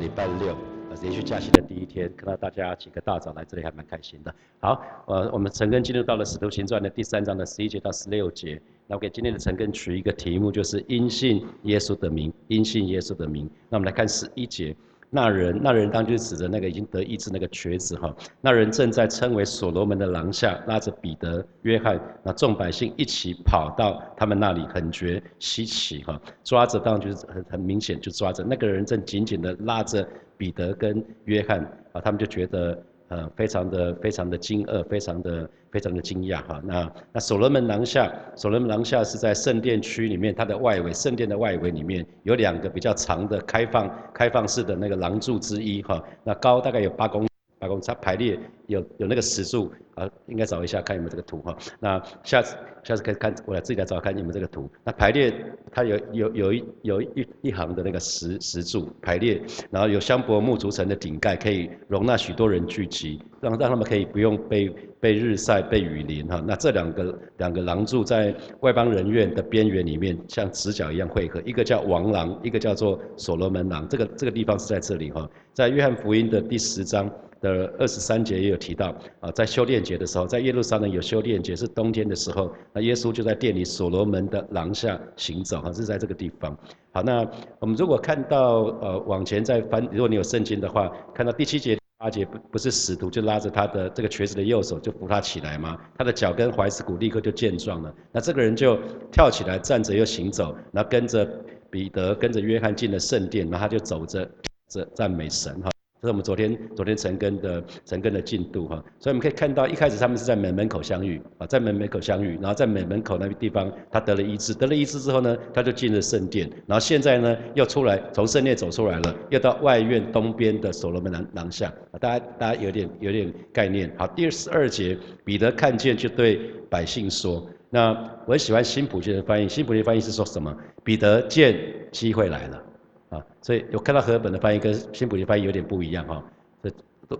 礼拜六，呃，连续假期的第一天，看到大家几个大早来这里，还蛮开心的。好，呃，我们陈根进入到了《使徒行传》的第三章的十一节到十六节。那我给今天的陈根取一个题目，就是因信耶稣的名，因信耶稣的名。那我们来看十一节。那人，那人当就指着那个已经得医治那个瘸子哈。那人正在称为所罗门的廊下，拉着彼得、约翰，那众百姓一起跑到他们那里，很觉稀奇哈。抓着当就是很很明显就抓着那个人正紧紧的拉着彼得跟约翰啊，他们就觉得。呃，非常的非常的惊愕，非常的非常的惊讶哈。那那所罗门廊下，所罗门廊下是在圣殿区里面，它的外围，圣殿的外围里面有两个比较长的开放开放式的那个廊柱之一哈。那高大概有八公八公，它排列有有那个石柱啊，应该找一下看有没有这个图哈。那下次。下次可以看，我来自己来找看你们这个图。那排列，它有有有一有一一行的那个石石柱排列，然后有香柏木组成的顶盖，可以容纳许多人聚集，让让他们可以不用被被日晒、被雨淋哈。那这两个两个廊柱在外邦人院的边缘里面，像直角一样汇合，一个叫王廊，一个叫做所罗门廊。这个这个地方是在这里哈，在约翰福音的第十章。的二十三节也有提到啊，在修炼节的时候，在耶路撒冷有修炼节，是冬天的时候，那耶稣就在店里所罗门的廊下行走，哈，是在这个地方。好，那我们如果看到呃往前再翻，如果你有圣经的话，看到第七节八节不不是使徒就拉着他的这个瘸子的右手就扶他起来吗？他的脚跟踝子骨立刻就健壮了，那这个人就跳起来站着又行走，然后跟着彼得跟着约翰进了圣殿，然后他就走着这赞美神哈。这是我们昨天昨天陈根的陈根的进度哈，所以我们可以看到一开始他们是在门门口相遇啊，在门门口相遇，然后在门门口那个地方他得了医治，得了医治之后呢，他就进了圣殿，然后现在呢又出来从圣殿走出来了，又到外院东边的所罗门廊廊下，大家大家有点有点概念。好，第十二节彼得看见就对百姓说，那我很喜欢新普京的翻译，新普京翻译是说什么？彼得见机会来了。啊，所以有看到和本的翻译跟新普利翻译有点不一样哈，这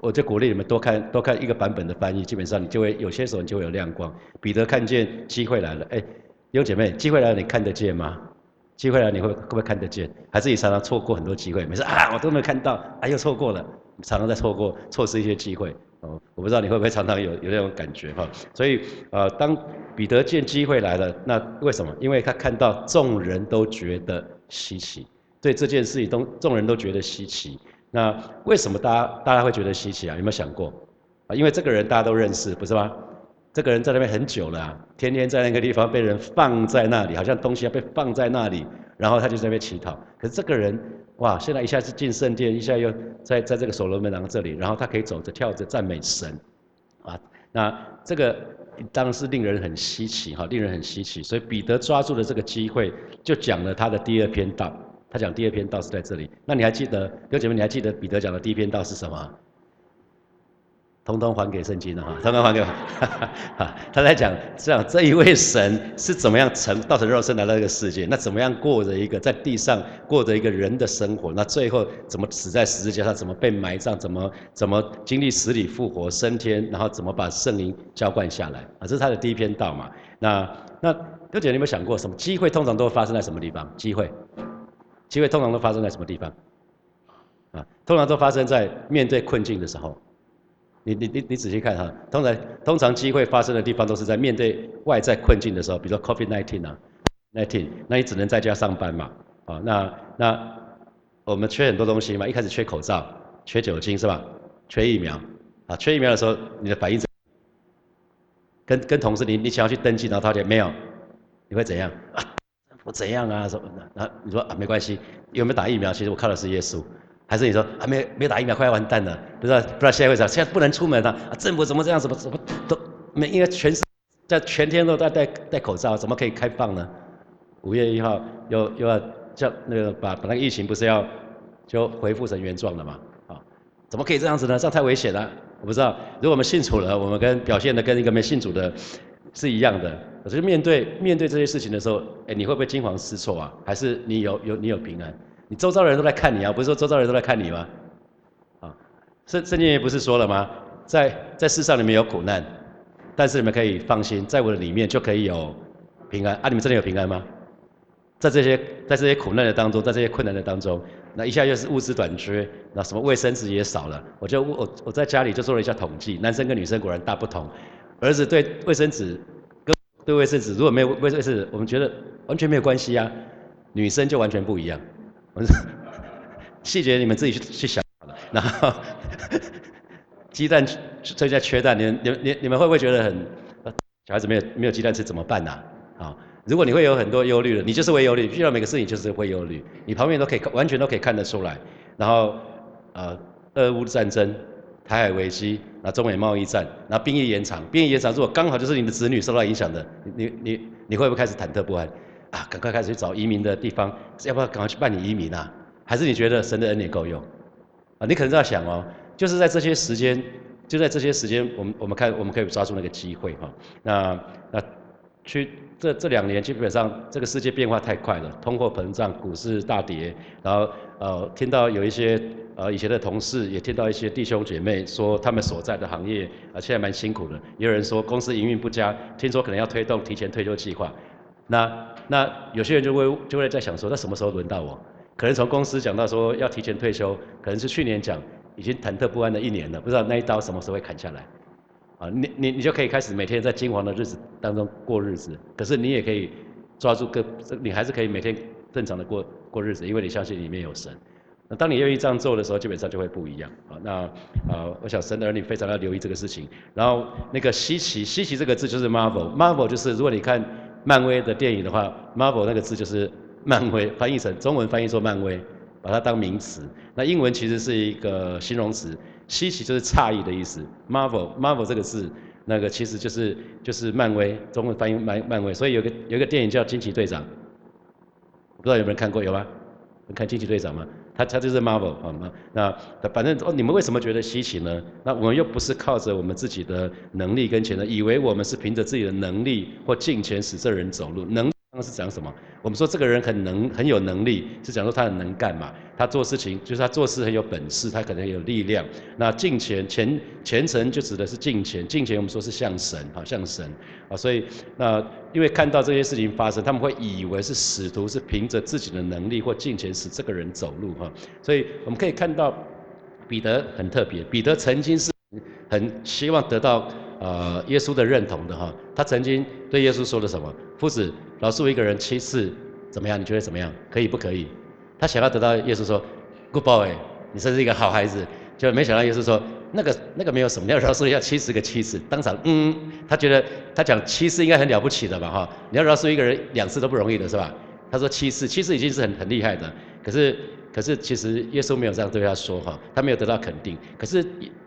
我就鼓励你们多看多看一个版本的翻译，基本上你就会有些时候你就会有亮光。彼得看见机会来了，哎，有姐妹，机会来了你看得见吗？机会来了你会会不会看得见？还是你常常错过很多机会？没事啊，我都没有看到，啊又错过了，常常在错过错失一些机会。哦，我不知道你会不会常常有有那种感觉哈。所以呃，当彼得见机会来了，那为什么？因为他看到众人都觉得稀奇。对这件事情，都众人都觉得稀奇。那为什么大家大家会觉得稀奇啊？有没有想过？啊，因为这个人大家都认识，不是吗？这个人在那边很久了，天天在那个地方被人放在那里，好像东西要被放在那里，然后他就在那边乞讨。可是这个人，哇，现在一下子进圣殿，一下又在在这个所罗门廊这里，然后他可以走着跳着赞美神，啊，那这个当然是令人很稀奇哈，令人很稀奇。所以彼得抓住了这个机会，就讲了他的第二篇道。他讲第二篇道是在这里，那你还记得，哥姐妹，你还记得彼得讲的第一篇道是什么？通通还给圣经了哈，通通还给我。他在讲这样这一位神是怎么样成道成肉身来到这个世界，那怎么样过着一个在地上过着一个人的生活，那最后怎么死在十字架上，怎么被埋葬，怎么怎么经历死里复活升天，然后怎么把圣灵浇灌下来啊？这是他的第一篇道嘛？那那哥姐，你有没有想过，什么机会通常都会发生在什么地方？机会？机会通常都发生在什么地方？啊，通常都发生在面对困境的时候。你你你你仔细看哈，通常通常机会发生的地方都是在面对外在困境的时候，比如说 COVID-19 啊，19，那你只能在家上班嘛，啊，那那我们缺很多东西嘛，一开始缺口罩，缺酒精是吧？缺疫苗，啊，缺疫苗的时候，你的反应怎？跟跟同事你你想要去登记，然后他讲没有，你会怎样？我怎样啊？什么的？然后你说啊，没关系，有没有打疫苗？其实我靠的是耶稣。还是你说还没没打疫苗，快要完蛋了？不知道不知道现在为啥？现在不能出门了啊！政府怎么这样？怎么怎么都没？因为全是在全天都在戴戴口罩，怎么可以开放呢？五月一号又又要叫那个把把那个疫情不是要就恢复成原状了嘛？啊，怎么可以这样子呢？这样太危险了！我不知道，如果我们信主了，我们跟表现的跟一个没信主的。是一样的，可是面对面对这些事情的时候，哎，你会不会惊慌失措啊？还是你有有你有平安？你周遭的人都在看你啊，不是说周遭人都在看你吗？啊，圣圣经也不是说了吗？在在世上你们有苦难，但是你们可以放心，在我的里面就可以有平安啊！你们真的有平安吗？在这些在这些苦难的当中，在这些困难的当中，那一下又是物资短缺，那什么卫生纸也少了。我就我我在家里就做了一下统计，男生跟女生果然大不同。儿子对卫生纸对卫生纸如果没有卫生纸，我们觉得完全没有关系啊。女生就完全不一样。细节你们自己去去想好了。然后鸡蛋最近缺蛋，你你你你们会不会觉得很小孩子没有没有鸡蛋吃怎么办呐？啊？如果你会有很多忧虑的，你就是会忧虑，遇到每个事情就是会忧虑，你旁边都可以完全都可以看得出来。然后，呃，俄乌战争、台海危机、那中美贸易战、那兵役延长，兵役延长如果刚好就是你的子女受到影响的，你你你会不会开始忐忑不安？啊，赶快开始去找移民的地方，要不要赶快去办理移民啊？还是你觉得神的恩典够用？啊，你可能在想哦，就是在这些时间，就在这些时间，我们我们看我们可以抓住那个机会哈。那那去。这这两年基本上这个世界变化太快了，通货膨胀、股市大跌，然后呃听到有一些呃以前的同事，也听到一些弟兄姐妹说他们所在的行业啊现在蛮辛苦的，也有人说公司营运不佳，听说可能要推动提前退休计划。那那有些人就会就会在想说，那什么时候轮到我？可能从公司讲到说要提前退休，可能是去年讲，已经忐忑不安的一年了，不知道那一刀什么时候会砍下来。啊，你你你就可以开始每天在金黄的日子当中过日子，可是你也可以抓住个，你还是可以每天正常的过过日子，因为你相信里面有神。那当你愿意这样做的时候，基本上就会不一样。啊，那啊，我想神的儿女非常要留意这个事情。然后那个稀奇，稀奇这个字就是 Marvel，Marvel 就是如果你看漫威的电影的话，Marvel 那个字就是漫威，翻译成中文翻译做漫威，把它当名词。那英文其实是一个形容词。稀奇就是诧异的意思，Marvel，Marvel 这个字，那个其实就是就是漫威，中文翻译漫漫威，所以有个有个电影叫惊奇队长，不知道有没有人看过，有吗？看惊奇队长吗？他他就是 Marvel 好吗？那反正哦，你们为什么觉得稀奇呢？那我们又不是靠着我们自己的能力跟潜能，以为我们是凭着自己的能力或金钱使这人走路能。那是讲什么？我们说这个人很能很有能力，是讲说他很能干嘛？他做事情就是他做事很有本事，他可能有力量。那敬虔虔虔诚就指的是敬虔，敬虔我们说是像神，好像神啊。所以那因为看到这些事情发生，他们会以为是使徒是凭着自己的能力或敬虔使这个人走路哈。所以我们可以看到彼得很特别，彼得曾经是很希望得到呃耶稣的认同的哈。他曾经对耶稣说了什么？夫子。饶恕一个人七次，怎么样？你觉得怎么样？可以不可以？他想要得到耶稣说，Good boy，你真是一个好孩子。就没想到耶稣说，那个那个没有什么，你要饶恕要七十个七次。当场，嗯，他觉得他讲七次应该很了不起的吧？哈，你要饶恕一个人两次都不容易的是吧？他说七次，七次已经是很很厉害的。可是可是其实耶稣没有这样对他说哈，他没有得到肯定。可是，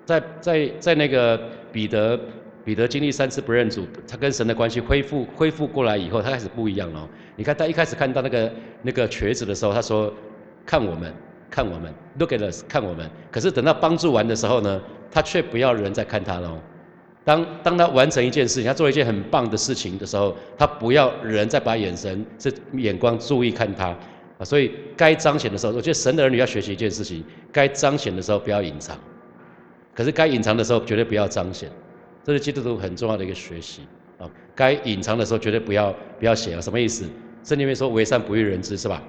在在在那个彼得。彼得经历三次不认主，他跟神的关系恢复恢复过来以后，他开始不一样了。你看他一开始看到那个那个瘸子的时候，他说：“看我们，看我们，look at us，看我们。”可是等到帮助完的时候呢，他却不要人再看他喽。当当他完成一件事情，他做一件很棒的事情的时候，他不要人再把眼神、这眼光注意看他啊。所以该彰显的时候，我觉得神的儿女要学习一件事情：该彰显的时候不要隐藏，可是该隐藏的时候绝对不要彰显。这是基督徒很重要的一个学习啊！该隐藏的时候绝对不要不要写啊！什么意思？圣经里面说为善不欲人知是吧？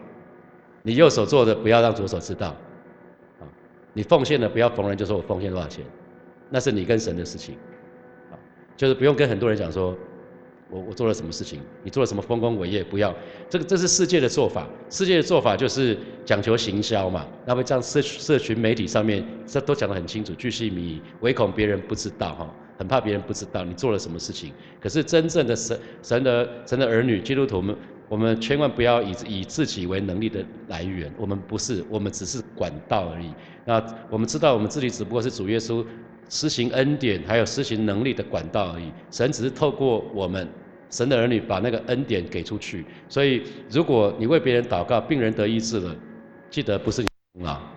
你右手做的不要让左手知道啊！你奉献的不要逢人就说我奉献多少钱，那是你跟神的事情啊！就是不用跟很多人讲说我我做了什么事情，你做了什么丰功伟业，不要这个这是世界的做法，世界的做法就是讲求行销嘛，那么这样社社群媒体上面这都讲得很清楚，巨细靡遗，唯恐别人不知道哈。很怕别人不知道你做了什么事情，可是真正的神神的神的儿女基督徒们，我们千万不要以以自己为能力的来源，我们不是，我们只是管道而已。那我们知道我们自己只不过是主耶稣施行恩典还有施行能力的管道而已。神只是透过我们神的儿女把那个恩典给出去。所以如果你为别人祷告，病人得医治了，记得不是你功劳。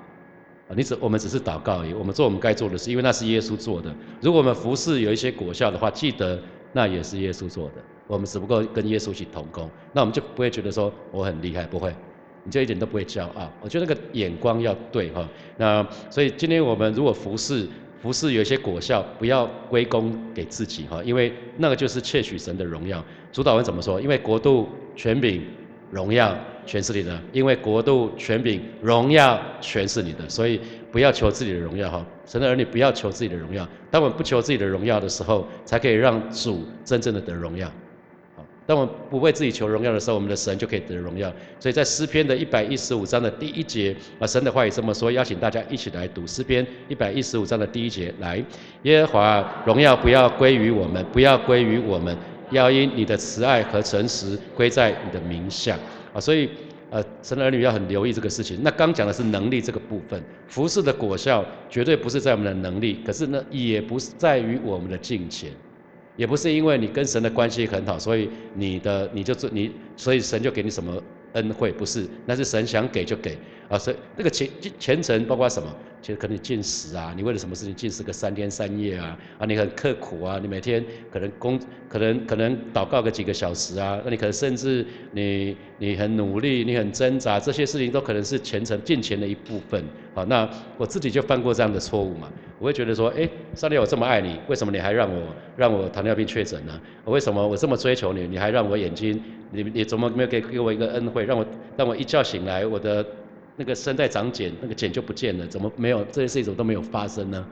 啊，你只我们只是祷告而已，我们做我们该做的事，因为那是耶稣做的。如果我们服侍有一些果效的话，记得那也是耶稣做的，我们只不过跟耶稣一起同工，那我们就不会觉得说我很厉害，不会，你就一点都不会骄傲。我觉得那个眼光要对哈。那所以今天我们如果服侍服侍有一些果效，不要归功给自己哈，因为那个就是窃取神的荣耀。主导文怎么说？因为国度、权柄、荣耀全是你的，因为国度、权柄、荣耀全是你的，所以不要求自己的荣耀哈。神的儿女不要求自己的荣耀，当我们不求自己的荣耀的时候，才可以让主真正的得荣耀。当我们不为自己求荣耀的时候，我们的神就可以得荣耀。所以在诗篇的一百一十五章的第一节，啊，神的话语这么说，邀请大家一起来读诗篇一百一十五章的第一节，来，耶和华荣耀不要归于我们，不要归于我们，要因你的慈爱和诚实归在你的名下。所以，呃，神的儿女要很留意这个事情。那刚讲的是能力这个部分，服侍的果效绝对不是在我们的能力，可是呢，也不是在于我们的金钱。也不是因为你跟神的关系很好，所以你的你就做你，所以神就给你什么恩惠，不是，那是神想给就给啊，所以那个前前程包括什么？就可能你进食啊，你为了什么事情进食个三天三夜啊？啊，你很刻苦啊，你每天可能工，可能可能祷告个几个小时啊，那你可能甚至你你很努力，你很挣扎，这些事情都可能是虔诚进前的一部分。好，那我自己就犯过这样的错误嘛，我会觉得说，哎，上帝我这么爱你，为什么你还让我让我糖尿病确诊呢？我为什么我这么追求你，你还让我眼睛，你你怎么没有给给我一个恩惠，让我让我一觉醒来我的。那个声在长茧，那个茧就不见了，怎么没有这些事情怎么都没有发生呢？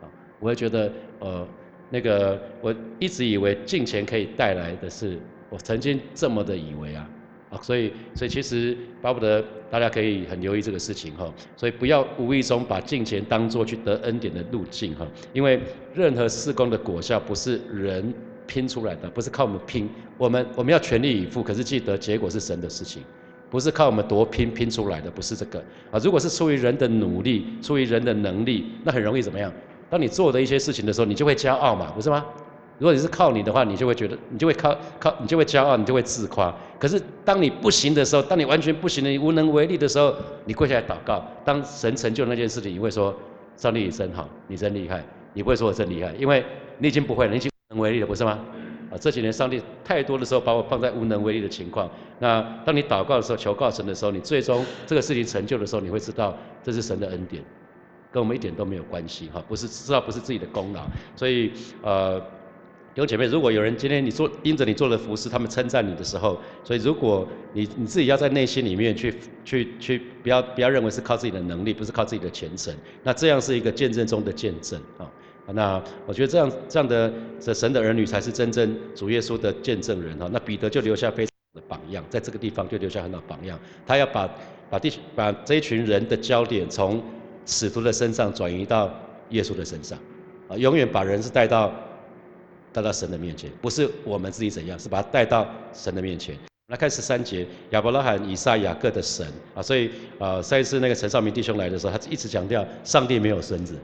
啊，我会觉得，呃，那个我一直以为金钱可以带来的是，我曾经这么的以为啊，啊，所以所以其实巴不得大家可以很留意这个事情哈，所以不要无意中把金钱当做去得恩典的路径哈，因为任何施工的果效不是人拼出来的，不是靠我们拼，我们我们要全力以赴，可是记得结果是神的事情。不是靠我们多拼拼出来的，不是这个啊。如果是出于人的努力，出于人的能力，那很容易怎么样？当你做的一些事情的时候，你就会骄傲嘛，不是吗？如果你是靠你的话，你就会觉得，你就会靠靠，你就会骄傲，你就会自夸。可是当你不行的时候，当你完全不行的，你无能为力的时候，你跪下来祷告，当神成就那件事情，你会说：上帝你真好，你真厉害。你不会说我真厉害，因为你已经不会了，你已经无能为力了，不是吗？啊，这几年上帝太多的时候把我放在无能为力的情况。那当你祷告的时候，求告神的时候，你最终这个事情成就的时候，你会知道这是神的恩典，跟我们一点都没有关系哈，不是知道不是自己的功劳。所以呃，弟兄姐妹，如果有人今天你做因着你做了服饰，他们称赞你的时候，所以如果你你自己要在内心里面去去去，不要不要认为是靠自己的能力，不是靠自己的虔诚，那这样是一个见证中的见证啊。那我觉得这样这样的这神的儿女才是真正主耶稣的见证人哈。那彼得就留下非常的榜样，在这个地方就留下很好榜样。他要把把地把这一群人的焦点从使徒的身上转移到耶稣的身上，啊，永远把人是带到带到神的面前，不是我们自己怎样，是把他带到神的面前。来看十三节，亚伯拉罕、以撒、雅各的神啊，所以啊，上一次那个陈少明弟兄来的时候，他一直强调上帝没有孙子。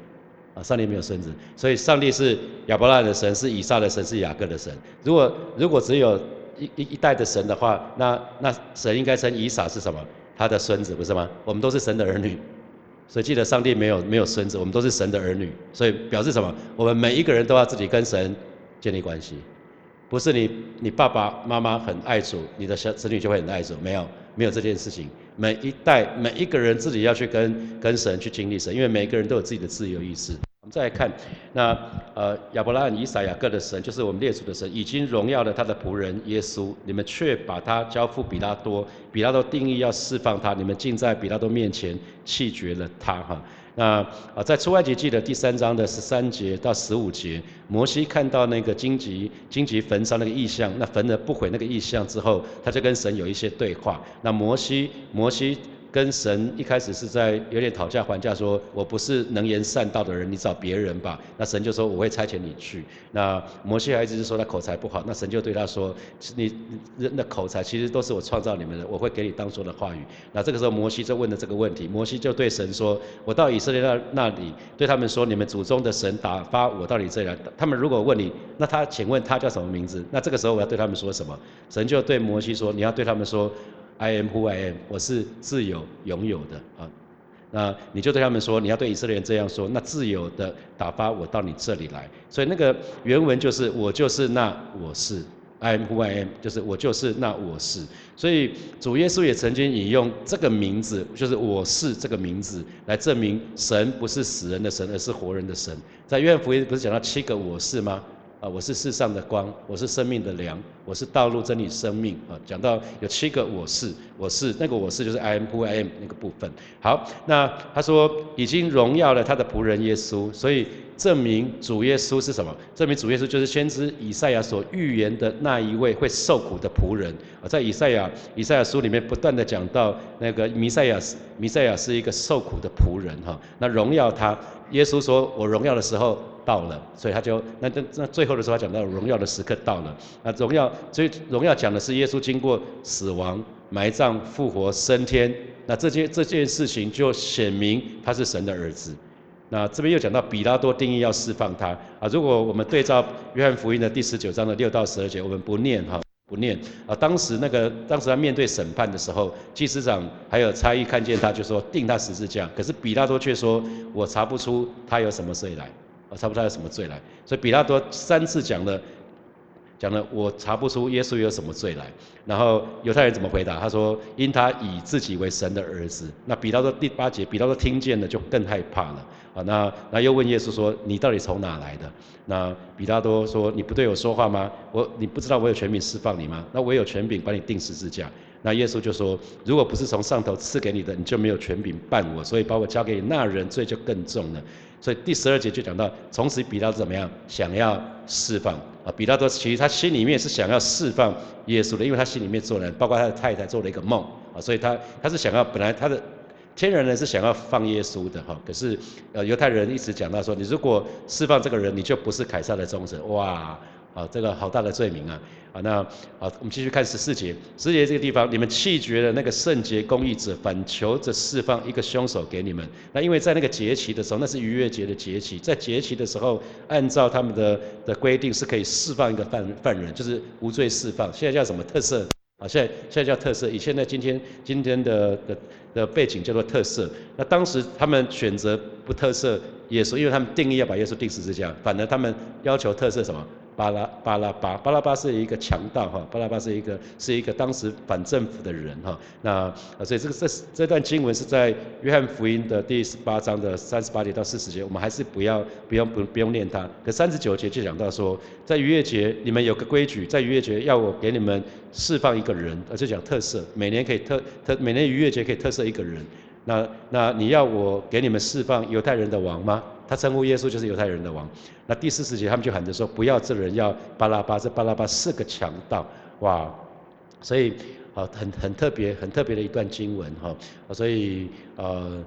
上帝没有孙子，所以上帝是亚伯拉罕的神，是以撒的神，是雅各的神。如果如果只有一一一代的神的话，那那神应该称以撒是什么？他的孙子不是吗？我们都是神的儿女，所以记得上帝没有没有孙子，我们都是神的儿女，所以表示什么？我们每一个人都要自己跟神建立关系，不是你你爸爸妈妈很爱主，你的小子女就会很爱主，没有没有这件事情。每一代每一个人自己要去跟跟神去经历神，因为每一个人都有自己的自由意志。再看，那呃亚伯拉罕、以撒、雅各的神，就是我们列祖的神，已经荣耀了他的仆人耶稣，你们却把他交付比拉多，比拉多定义要释放他，你们竟在比拉多面前弃绝了他哈。那啊在出埃及记的第三章的十三节到十五节，摩西看到那个荆棘荆棘焚烧那个意象，那焚而不毁那个意象之后，他就跟神有一些对话。那摩西摩西。跟神一开始是在有点讨价还价，说我不是能言善道的人，你找别人吧。那神就说我会差遣你去。那摩西还一直说他口才不好，那神就对他说，你人的口才其实都是我创造你们的，我会给你当说的话语。那这个时候摩西就问了这个问题，摩西就对神说，我到以色列那那里对他们说，你们祖宗的神打发我到你这里来，他们如果问你，那他请问他叫什么名字？那这个时候我要对他们说什么？神就对摩西说，你要对他们说。I am who I am，我是自由拥有的啊。那你就对他们说，你要对以色列人这样说，那自由的打发我到你这里来。所以那个原文就是我就是那我是，I am who I am，就是我就是那我是。所以主耶稣也曾经引用这个名字，就是我是这个名字来证明神不是死人的神，而是活人的神。在约翰福音不是讲到七个我是吗？啊，我是世上的光，我是生命的粮，我是道路真理生命啊。讲到有七个我是，我是那个我是就是 I am who I am 那个部分。好，那他说已经荣耀了他的仆人耶稣，所以证明主耶稣是什么？证明主耶稣就是先知以赛亚所预言的那一位会受苦的仆人。在以赛亚以赛亚书里面不断的讲到那个弥赛亚弥赛亚是一个受苦的仆人哈。那荣耀他，耶稣说我荣耀的时候。到了，所以他就那那那最后的时候，他讲到荣耀的时刻到了。那荣耀，所以荣耀讲的是耶稣经过死亡、埋葬、复活、升天。那这件这件事情就显明他是神的儿子。那这边又讲到比拉多定义要释放他啊。如果我们对照约翰福音的第十九章的六到十二节，我们不念哈，不念啊。当时那个当时他面对审判的时候，祭司长还有差役看见他就说定他十字架，可是比拉多却说我查不出他有什么罪来。我查不出他有什么罪来，所以比拉多三次讲了，讲了我查不出耶稣有什么罪来。然后犹太人怎么回答？他说因他以自己为神的儿子。那比拉多第八节，比拉多听见了就更害怕了。啊，那那又问耶稣说你到底从哪来的？那比拉多说你不对我说话吗？我你不知道我有权柄释放你吗？那我有权柄把你钉十字架。那耶稣就说如果不是从上头赐给你的，你就没有权柄办我，所以把我交给你那人罪就更重了。所以第十二节就讲到，从此比拉多怎么样？想要释放啊！比拉多其实他心里面是想要释放耶稣的，因为他心里面做了，包括他的太太做了一个梦啊，所以他他是想要本来他的天然呢是想要放耶稣的哈，可是呃犹太人一直讲到说，你如果释放这个人，你就不是凯撒的忠臣哇。啊，这个好大的罪名啊！啊，那好，我们继续看十四节。十四节这个地方，你们弃绝了那个圣洁公义者，反求着释放一个凶手给你们。那因为在那个节期的时候，那是逾越节的节期，在节期的时候，按照他们的的规定是可以释放一个犯犯人，就是无罪释放。现在叫什么特色？啊，现在现在叫特色。以现在今天今天的的的背景叫做特色。那当时他们选择不特色耶稣，因为他们定义要把耶稣定死是这样，反而他们要求特色什么？巴拉巴拉巴巴拉巴是一个强盗哈，巴拉巴是一个是一个当时反政府的人哈，那啊所以这个这这段经文是在约翰福音的第十八章的三十八节到四十节，我们还是不要不用不不用念它。可三十九节就讲到说，在逾越节你们有个规矩，在逾越节要我给你们释放一个人，而且讲特色，每年可以特特每年逾越节可以特色一个人。那那你要我给你们释放犹太人的王吗？他称呼耶稣就是犹太人的王。那第四十节他们就喊着说：不要这人，要巴拉巴。这巴拉巴是个强盗，哇！所以啊，很很特别，很特别的一段经文哈。所以呃，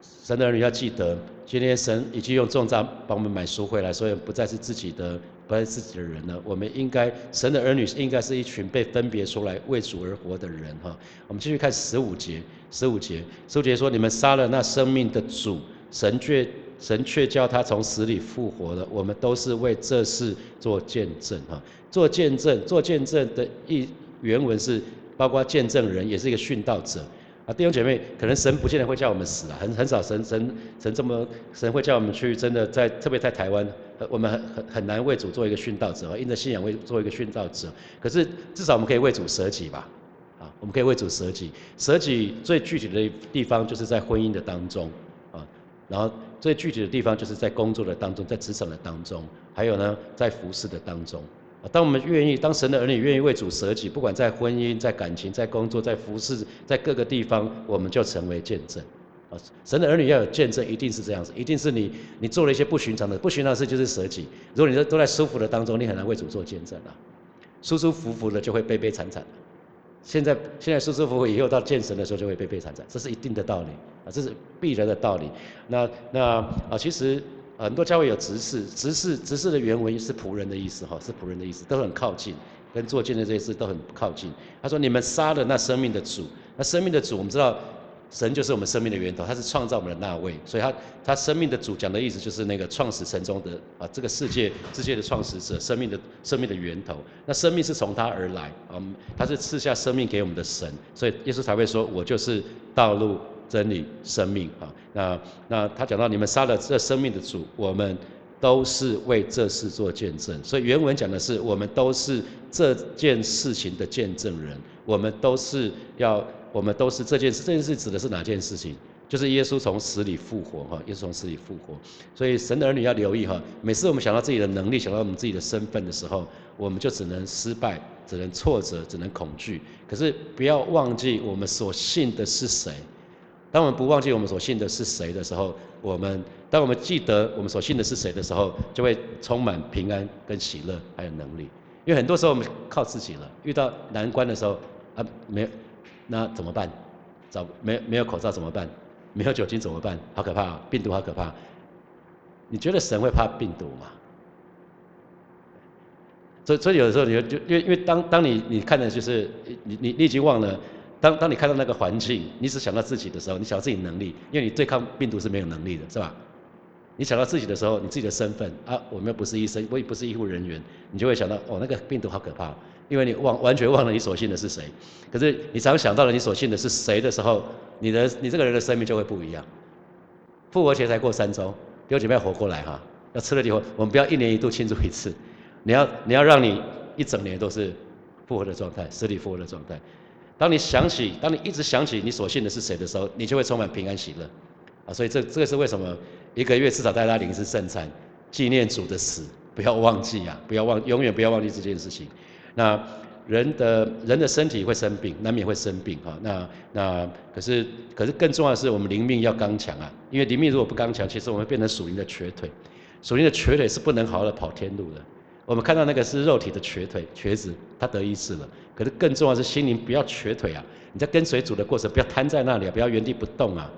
神的儿女要记得，今天神已经用重账帮我们买赎回来，所以不再是自己的，不再是自己的人了。我们应该，神的儿女应该是一群被分别出来为主而活的人哈。我们继续看十五节。十五节，十五节说：“你们杀了那生命的主，神却神却叫他从死里复活了。我们都是为这事做见证，哈，做见证，做见证的意原文是包括见证人，也是一个殉道者啊。弟兄姐妹，可能神不见得会叫我们死啊，很很少神神神这么神会叫我们去真的在特别在台湾，我们很很很难为主做一个殉道者，因着信仰为做一个殉道者。可是至少我们可以为主舍己吧。”啊我们可以为主舍己，舍己最具体的地方就是在婚姻的当中，啊，然后最具体的地方就是在工作的当中，在职场的当中，还有呢，在服饰的当中。当我们愿意，当神的儿女愿意为主舍己，不管在婚姻、在感情、在工作、在服饰、在各个地方，我们就成为见证。啊，神的儿女要有见证，一定是这样子，一定是你你做了一些不寻常的、不寻常的事，就是舍己。如果你都都在舒服的当中，你很难为主做见证啊。舒舒服服的就会悲悲惨惨的。现在现在舒舒服服，以后到见神的时候就会被被惨惨，这是一定的道理啊，这是必然的道理。那那啊，其实很多教会有执事，执事执事的原文是仆人的意思哈，是仆人的意思，都很靠近，跟做见的这些事都很靠近。他说：“你们杀了那生命的主，那生命的主，我们知道。”神就是我们生命的源头，他是创造我们的那位，所以他他生命的主讲的意思就是那个创始神中的啊这个世界世界的创始者，生命的生命的源头。那生命是从他而来，嗯，他是赐下生命给我们的神，所以耶稣才会说：“我就是道路、真理、生命。”啊，那那他讲到你们杀了这生命的主，我们都是为这事做见证。所以原文讲的是我们都是这件事情的见证人，我们都是要。我们都是这件事，这件事指的是哪件事情？就是耶稣从死里复活哈，耶稣从死里复活。所以神的儿女要留意哈，每次我们想到自己的能力，想到我们自己的身份的时候，我们就只能失败，只能挫折，只能恐惧。可是不要忘记我们所信的是谁。当我们不忘记我们所信的是谁的时候，我们当我们记得我们所信的是谁的时候，就会充满平安跟喜乐，还有能力。因为很多时候我们靠自己了，遇到难关的时候啊，没，那怎么办？找没没有口罩怎么办？没有酒精怎么办？好可怕，病毒好可怕。你觉得神会怕病毒吗？所以所以有的时候你就因为因为当当你你看的就是你你你已经忘了，当当你看到那个环境，你只想到自己的时候，你想到自己能力，因为你对抗病毒是没有能力的，是吧？你想到自己的时候，你自己的身份啊，我们又不是医生，我也不是医护人员，你就会想到哦，那个病毒好可怕，因为你忘完全忘了你所信的是谁。可是你常想到了你所信的是谁的时候，你的你这个人的生命就会不一样。复活节才过三周，弟兄姐妹活过来哈，要吃了以后，我们不要一年一度庆祝一次，你要你要让你一整年都是复活的状态，死里复活的状态。当你想起，当你一直想起你所信的是谁的时候，你就会充满平安喜乐。啊，所以这这个是为什么？一个月至少带他领一次圣餐，纪念主的死，不要忘记啊！不要忘，永远不要忘记这件事情。那人的人的身体会生病，难免会生病哈。那那可是可是更重要的是，我们灵命要刚强啊！因为灵命如果不刚强，其实我们变成属灵的瘸腿。属灵的瘸腿是不能好好的跑天路的。我们看到那个是肉体的瘸腿瘸子，他得医治了。可是更重要是心灵不要瘸腿啊！你在跟随主的过程，不要瘫在那里啊，不要原地不动啊！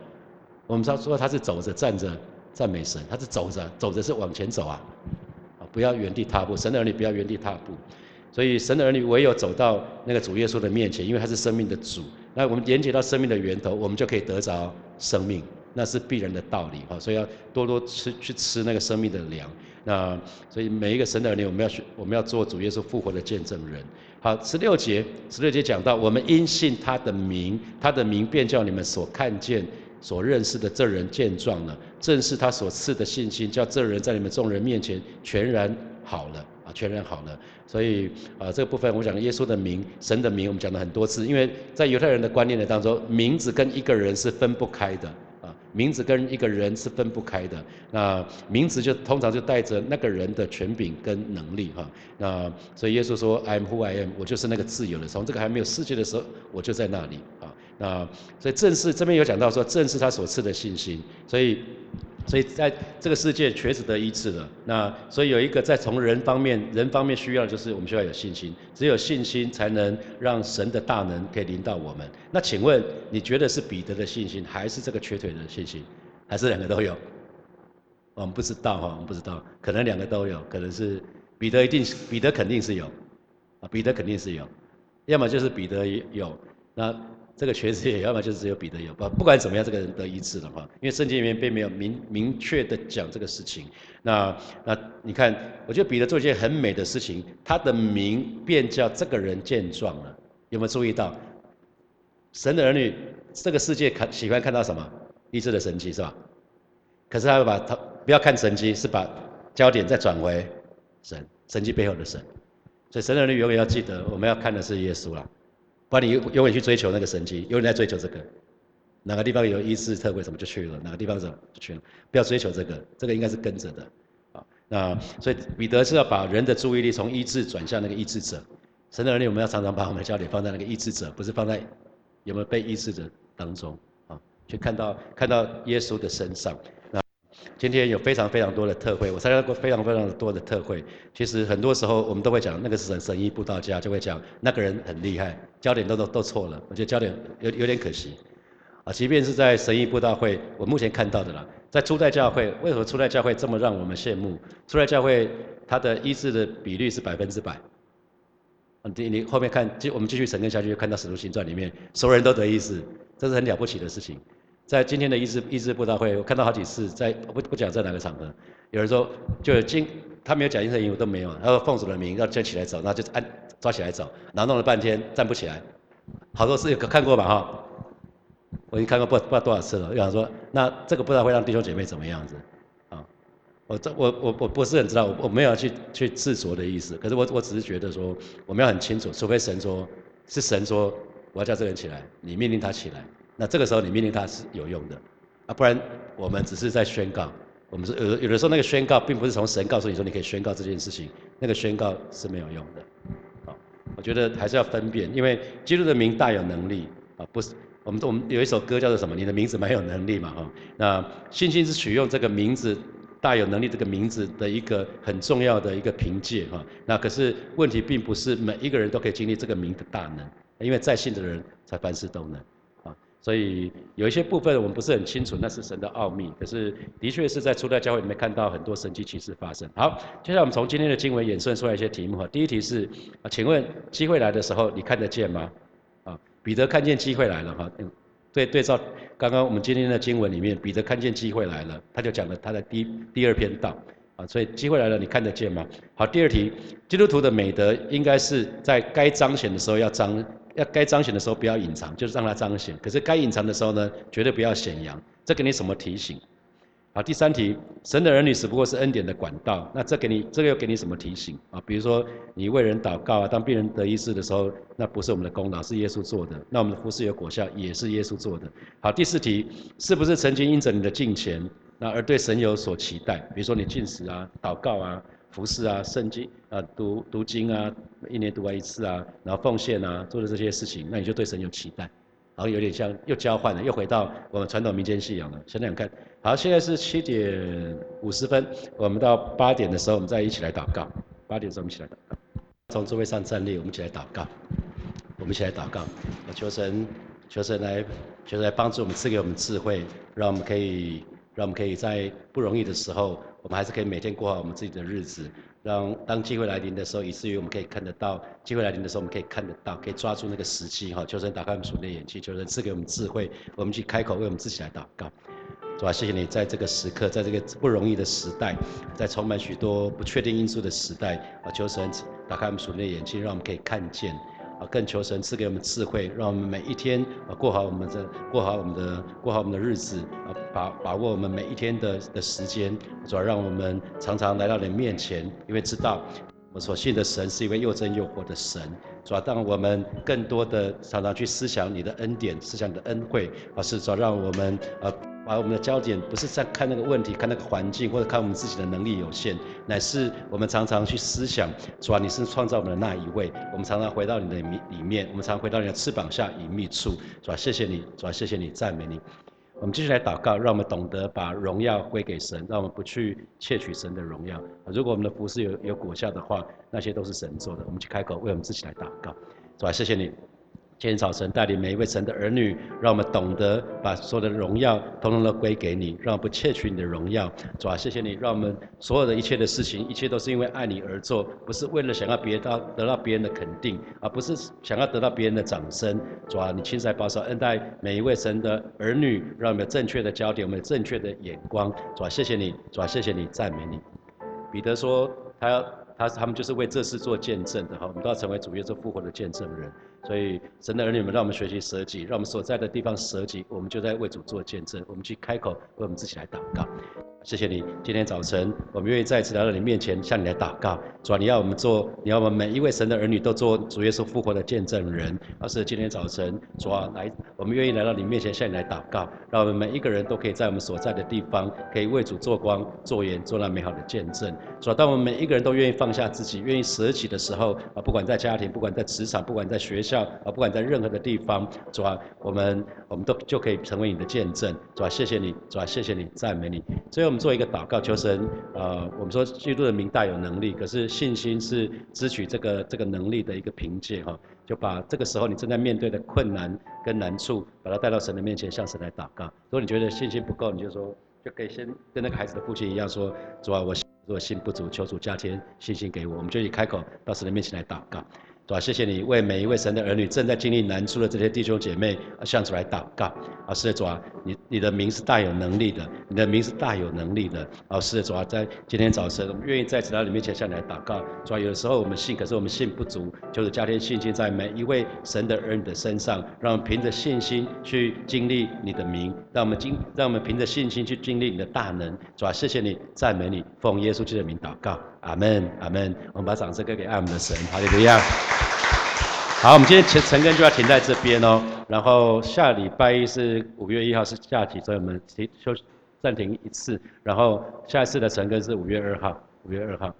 我们说他是走着站着。赞美神，他是走着走着是往前走啊，啊，不要原地踏步。神的儿女不要原地踏步，所以神的儿女唯有走到那个主耶稣的面前，因为他是生命的主。那我们连接到生命的源头，我们就可以得着生命，那是必然的道理哈。所以要多多吃去吃那个生命的粮。那所以每一个神的儿女，我们要去我们要做主耶稣复活的见证人。好，十六节十六节讲到，我们因信他的名，他的名便叫你们所看见。所认识的这人见状了，正是他所赐的信心，叫这人在你们众人面前全然好了啊，全然好了。所以啊，这个部分我讲耶稣的名、神的名，我们讲了很多次，因为在犹太人的观念的当中，名字跟一个人是分不开的啊，名字跟一个人是分不开的。那名字就通常就带着那个人的权柄跟能力哈。那所以耶稣说，I am who I am，我就是那个自由的，从这个还没有世界的时候，我就在那里啊。那所以正是这边有讲到说，正是他所赐的信心，所以所以在这个世界瘸子得医治了。那所以有一个在从人方面人方面需要的就是我们需要有信心，只有信心才能让神的大能可以临到我们。那请问你觉得是彼得的信心，还是这个瘸腿的信心，还是两个都有？我们不知道哈，我们不知道，可能两个都有，可能是彼得一定彼得肯定是有啊，彼得肯定是有，要么就是彼得有那。这个瘸子也要么就是只有彼得有，不不管怎么样，这个人得医治了哈。因为圣经里面并没有明明确的讲这个事情。那那你看，我觉得彼得做一件很美的事情，他的名便叫这个人见状了。有没有注意到？神的儿女，这个世界看喜欢看到什么？医治的神迹是吧？可是他会把他不要看神迹，是把焦点再转回神神迹背后的神。所以神的儿女永远要记得，我们要看的是耶稣了。不然你永远去追求那个神迹，永远在追求这个，哪个地方有医治特会什么就去了，哪个地方什么就去了，不要追求这个，这个应该是跟着的，啊，那所以彼得是要把人的注意力从医治转向那个医治者，神的儿女我们要常常把我们的焦点放在那个医治者，不是放在有没有被医治的当中，啊，去看到看到耶稣的身上。那今天有非常非常多的特会，我参加过非常非常多的特会。其实很多时候我们都会讲那个是神神医布道家，就会讲那个人很厉害，焦点都都都错了。我觉得焦点有有点可惜。啊，即便是在神医布道会，我目前看到的啦，在初代教会，为何初代教会这么让我们羡慕？初代教会它的医治的比率是百分之百。你你后面看，继我们继续沉淀下去，看到使徒行传里面，所有人都得医治，这是很了不起的事情。在今天的医治医治布道会，我看到好几次，在不不讲在哪个场合，有人说就今他没有讲医生英文都没有，他说奉主的名要站起来走，然后就按抓起来走，然后弄了半天站不起来，好多次有看过吧哈，我已经看过不不知道多少次了，我想说那这个不知道会让弟兄姐妹怎么样子啊？我这我我我不是很知道，我我没有去去自着的意思，可是我我只是觉得说我们要很清楚，除非神说是神说我要叫这个人起来，你命令他起来。那这个时候你命令他是有用的，啊，不然我们只是在宣告。我们是有有的时候那个宣告并不是从神告诉你说你可以宣告这件事情，那个宣告是没有用的。啊，我觉得还是要分辨，因为基督的名大有能力啊，不是我们我们有一首歌叫做什么？你的名字蛮有能力嘛，哈。那信心是取用这个名字大有能力这个名字的一个很重要的一个凭借，哈。那可是问题并不是每一个人都可以经历这个名的大能，因为在信的人才凡事都能。所以有一些部分我们不是很清楚，那是神的奥秘。可是的确是在初代教会里面看到很多神迹奇事发生。好，接下来我们从今天的经文衍生出来一些题目哈。第一题是啊，请问机会来的时候你看得见吗？啊，彼得看见机会来了哈。对对照刚刚我们今天的经文里面，彼得看见机会来了，他就讲了他的第第二篇道啊。所以机会来了，你看得见吗？好，第二题，基督徒的美德应该是在该彰显的时候要彰。要该彰显的时候不要隐藏，就是让它彰显。可是该隐藏的时候呢，绝对不要显扬。这给你什么提醒？好，第三题，神的儿女只不过是恩典的管道。那这给你，这个又给你什么提醒啊？比如说你为人祷告啊，当病人得医治的时候，那不是我们的功劳，是耶稣做的。那我们的服侍有果效，也是耶稣做的。好，第四题，是不是曾经因着你的敬虔，那而对神有所期待？比如说你进食啊，祷告啊。服侍啊，圣经啊，读读经啊，一年读完一次啊，然后奉献啊，做的这些事情，那你就对神有期待，然后有点像又交换了，又回到我们传统民间信仰了。想想看，好，现在是七点五十分，我们到八点的时候，我们再一起来祷告。八点的时候我们一起来祷告，从座位上站立，我们一起来祷告。我们一起来祷告，求神，求神来，求神来帮助我们，赐给我们智慧，让我们可以，让我们可以在不容易的时候。我们还是可以每天过好我们自己的日子，让当机会来临的时候，以至于我们可以看得到机会来临的时候，我们可以看得到，可以抓住那个时机哈。求神打开我们属灵的眼睛，求神赐给我们智慧，我们去开口为我们自己来祷告。主啊，谢谢你在这个时刻，在这个不容易的时代，在充满许多不确定因素的时代啊，求神打开我们属灵的眼睛，让我们可以看见。啊，更求神赐给我们智慧，让我们每一天啊过好我们的过好我们的过好我们的日子啊，把把握我们每一天的的时间，主要让我们常常来到你面前，因为知道我所信的神是一位又真又活的神，主要当我们更多的常常去思想你的恩典，思想你的恩惠，而是主要让我们呃。把我们的焦点不是在看那个问题，看那个环境，或者看我们自己的能力有限，乃是我们常常去思想，主啊，你是创造我们的那一位。我们常常回到你的里面，我们常回到你的翅膀下隐秘处，主啊，谢谢你，主啊，谢谢你，赞美你。我们继续来祷告，让我们懂得把荣耀归给神，让我们不去窃取神的荣耀。如果我们的服饰有有果效的话，那些都是神做的。我们去开口为我们自己来祷告，主啊，谢谢你。今天早晨带领每一位神的儿女，让我们懂得把所有的荣耀统统都归给你，让我们不窃取你的荣耀。主啊，谢谢你，让我们所有的一切的事情，一切都是因为爱你而做，不是为了想要别到得到别人的肯定，而不是想要得到别人的掌声。主啊，你亲自保守恩待每一位神的儿女，让我们正确的焦点，我们正确的眼光。主啊，谢谢你，主啊，谢谢你，赞美你。彼得说，他要他他们就是为这事做见证的哈，我们都要成为主耶稣复活的见证人。所以，神的儿女们，让我们学习舍己，让我们所在的地方舍己，我们就在为主做见证。我们去开口，为我们自己来祷告。谢谢你，今天早晨我们愿意再次来到你面前，向你来祷告。主啊，你要我们做，你要我们每一位神的儿女都做主耶稣复活的见证人。而是今天早晨，主啊，来，我们愿意来到你面前，向你来祷告，让我们每一个人都可以在我们所在的地方，可以为主做光、做盐、做那美好的见证。主啊，当我们每一个人都愿意放下自己，愿意舍己的时候，啊，不管在家庭，不管在职场，不管在学习校，啊，不管在任何的地方，主啊，我们我们都就可以成为你的见证。主啊，谢谢你，主啊，谢谢你，赞美你。所以我们。做一个祷告，求神，呃，我们说基督的名大有能力，可是信心是支取这个这个能力的一个凭借哈。就把这个时候你正在面对的困难跟难处，把它带到神的面前，向神来祷告。如果你觉得信心不够，你就说，就可以先跟那个孩子的父亲一样说，主啊，我如果心不足，求主加添信心给我。我们就以开口到神的面前来祷告。主啊，谢谢你为每一位神的儿女正在经历难处的这些弟兄姐妹向主来祷告。啊，是的，主啊，你你的名是大有能力的，你的名是大有能力的。啊，是的，主啊，在今天早晨，我们愿意在主到你面前向你来祷告。主啊，有的时候我们信，可是我们信不足，就是加添信心在每一位神的儿女的身上，让我们凭着信心去经历你的名，让我们经让我们凭着信心去经历你的大能。主啊，谢谢你，赞美你，奉耶稣基督的名祷告。阿门，阿门。我们把掌声给给爱我们的神，哈利路亚。好，我们今天陈陈根就要停在这边哦。然后下礼拜一是五月一号是假期，所以我们停休暂停一次，然后下一次的晨更是五月二号，五月二号。